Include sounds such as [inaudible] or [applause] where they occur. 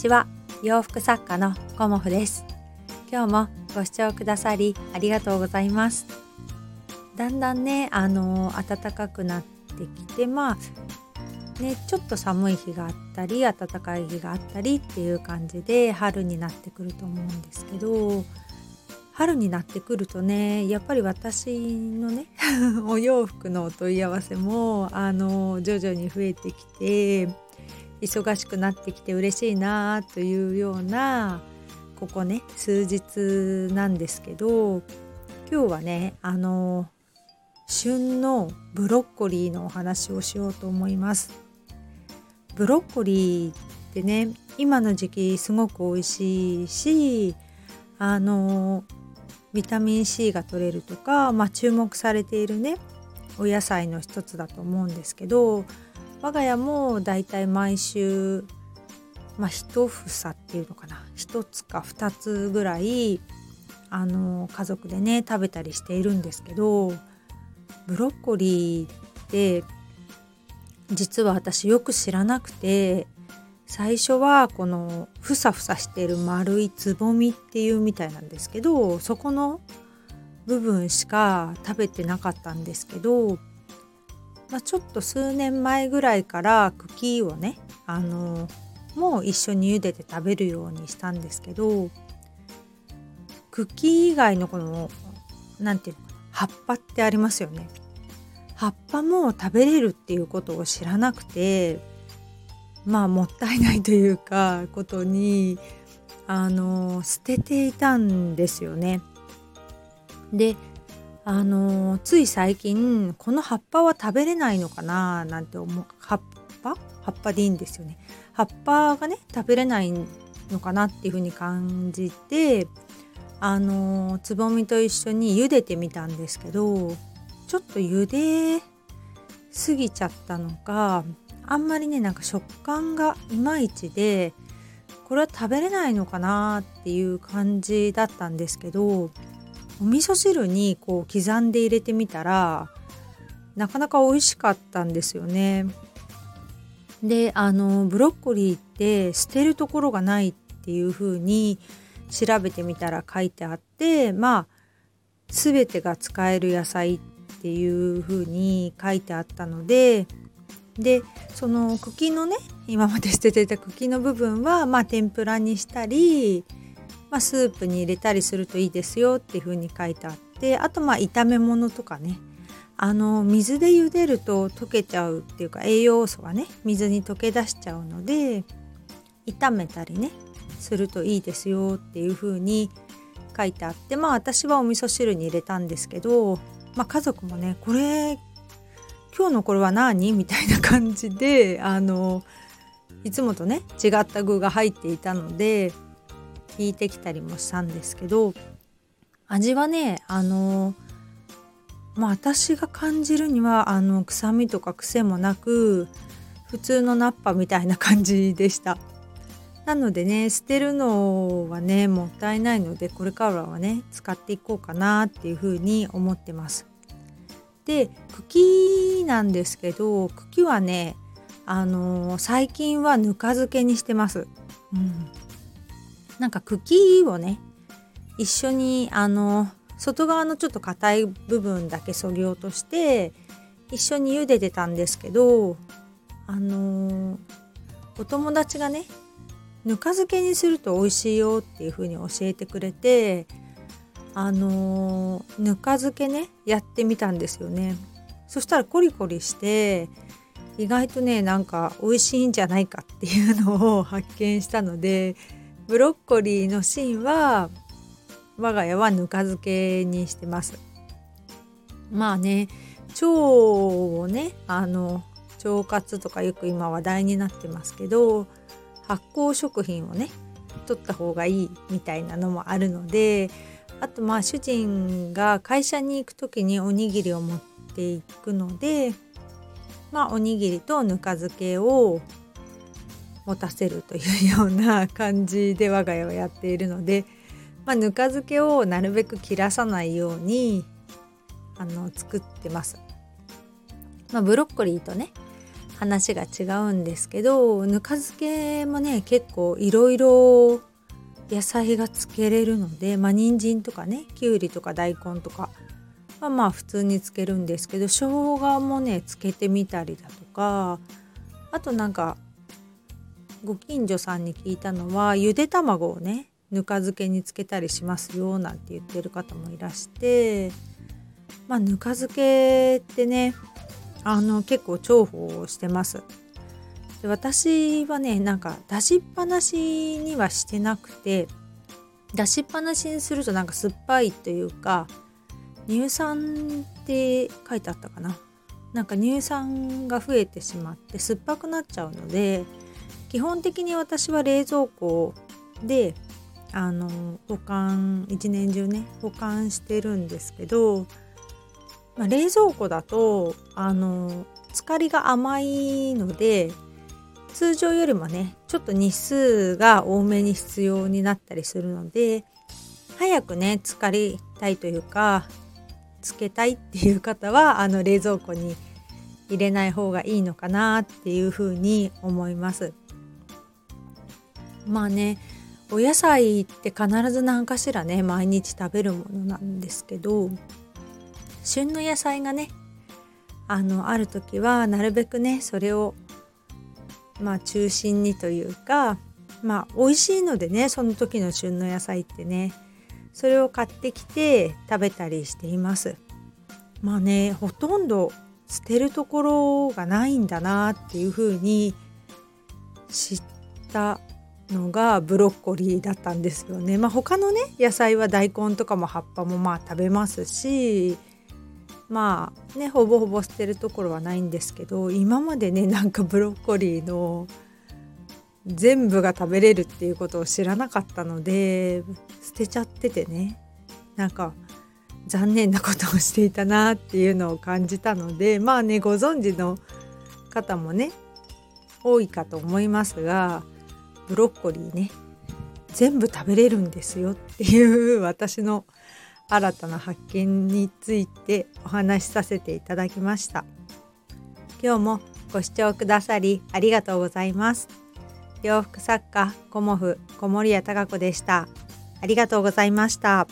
ちは。洋服作家のコモフです。今日もご視聴くださりありがとうございます。だんだんねあの暖かくなってきてまあねちょっと寒い日があったり暖かい日があったりっていう感じで春になってくると思うんですけど春になってくるとねやっぱり私のね [laughs] お洋服のお問い合わせもあの徐々に増えてきて忙しくなってきて嬉しいなというようなここね数日なんですけど今日はねあの旬のブロッコリーのお話をしようと思います。ブロッコリーってね今の時期すごく美味しいしあのビタミン C が取れるとか、まあ、注目されているねお野菜の一つだと思うんですけど我が家もだいたい毎週まあ一房っていうのかな。一つか二つぐらいあの家族でね食べたりしているんですけどブロッコリーって実は私よく知らなくて最初はこのふさふさしてる丸いつぼみっていうみたいなんですけどそこの部分しか食べてなかったんですけどまあ、ちょっと数年前ぐらいから茎をねあのもう一緒に茹でて食べるようにしたんですけど茎以外のこの何て言うのか葉っぱってありますよね葉っぱも食べれるっていうことを知らなくてまあもったいないというかことにあの捨てていたんですよね。であのつい最近この葉っぱは食べれないのかななんて思う。葉っぱ？葉っぱでいいんですよね。葉っぱがね食べれないのかなっていうふうに感じてあのつぼみと一緒に茹でてみたんですけどちょっと茹で過ぎちゃったのかあんまりねなんか食感がいまいちでこれは食べれないのかなっていう感じだったんですけどお味噌汁にこう刻んで入れてみたらなかなか美味しかったんですよね。であのブロッコリーって捨てるところがないっていう風に調べてみたら書いてあってまあ全てが使える野菜っていう風に書いてあったのででその茎のね今まで捨ててた茎の部分はまあ天ぷらにしたりまあ、スープに入れたりするといいですよっていう風に書いてあってあとまあ炒め物とかね。あの水で茹でると溶けちゃうっていうか栄養素がね水に溶け出しちゃうので炒めたりねするといいですよっていう風に書いてあってまあ私はお味噌汁に入れたんですけど、まあ、家族もねこれ今日のこれは何？みたいな感じであのいつもとね違った具が入っていたので聞いてきたりもしたんですけど味はねあのまあ私が感じるにはあの臭みとか癖もなく普通のナッパみたいな感じでした。なのでね捨てるのはねもったいないのでこれからはね使っていこうかなっていうふうに思ってます。で茎なんですけど茎はねあの最近はぬか漬けにしてます、うん、なんか茎をね一緒にあの外側のちょっと硬い部分だけそぎ落として一緒に茹でてたんですけどあのお友達がねぬか漬けにすると美味しいよっていう風に教えてくれてあのぬか漬けねやってみたんですよね。そしたらコリコリして意外とねなんか美味しいんじゃないかっていうのを発見したのでブロッコリーの芯は我が家はぬか漬けにしてます。まあね腸をねあの腸活とかよく今話題になってますけど発酵食品をね取った方がいいみたいなのもあるのであとまあ主人が会社に行く時におにぎりを持っていくのでまあおにぎりとぬか漬けを持たせるというような感じで我が家はやっているので、まあ、ぬか漬けをなるべく切らさないようにあの作ってます。まあ、ブロッコリーとね話が違うんですけどぬか漬けもね結構いろいろ野菜がつけれるのでまあ人参とかねきゅうりとか大根とかはまあ普通につけるんですけど生姜もねつけてみたりだとかあとなんかご近所さんに聞いたのはゆで卵をねぬか漬けにつけたりしますよなんて言ってる方もいらしてまあぬか漬けってねあの結構重宝してます。で私はねなんか出しっぱなしにはしてなくて出しっぱなしにするとなんか酸っぱいというか乳酸って書いてあったかな。なんか乳酸が増えてしまって酸っぱくなっちゃうので基本的に私は冷蔵庫であの保管一年中ね保管してるんですけど、まあ、冷蔵庫だとあの浸かりが甘いので通常よりもねちょっと日数が多めに必要になったりするので早くね浸かりたいというかつけたいっていう方はあの冷蔵庫に入れない方がいいのかなっていうふうに思います。まあねお野菜って必ず何かしらね毎日食べるものなんですけど旬の野菜がねあのある時はなるべくねそれをまあ中心にというかまあ美味しいのでねその時の旬の野菜ってねそれを買ってきて食べたりしています。まあねほとんど捨てるところがないんだなっていうふうに知ったのがブロッコリーだったんですよね。まあ、他のね野菜は大根とかも葉っぱもまあ食べますしまあねほぼほぼ捨てるところはないんですけど今までねなんかブロッコリーの全部が食べれるっていうことを知らなかったので捨てちゃっててねなんか残念なことをしていたなっていうのを感じたのでまあねご存知の方もね多いかと思いますがブロッコリーね全部食べれるんですよっていう私の新たな発見についてお話しさせていただきました。今日もご視聴くださりありがとうございます。洋服作家コモフ小森屋隆子でした。ありがとうございました。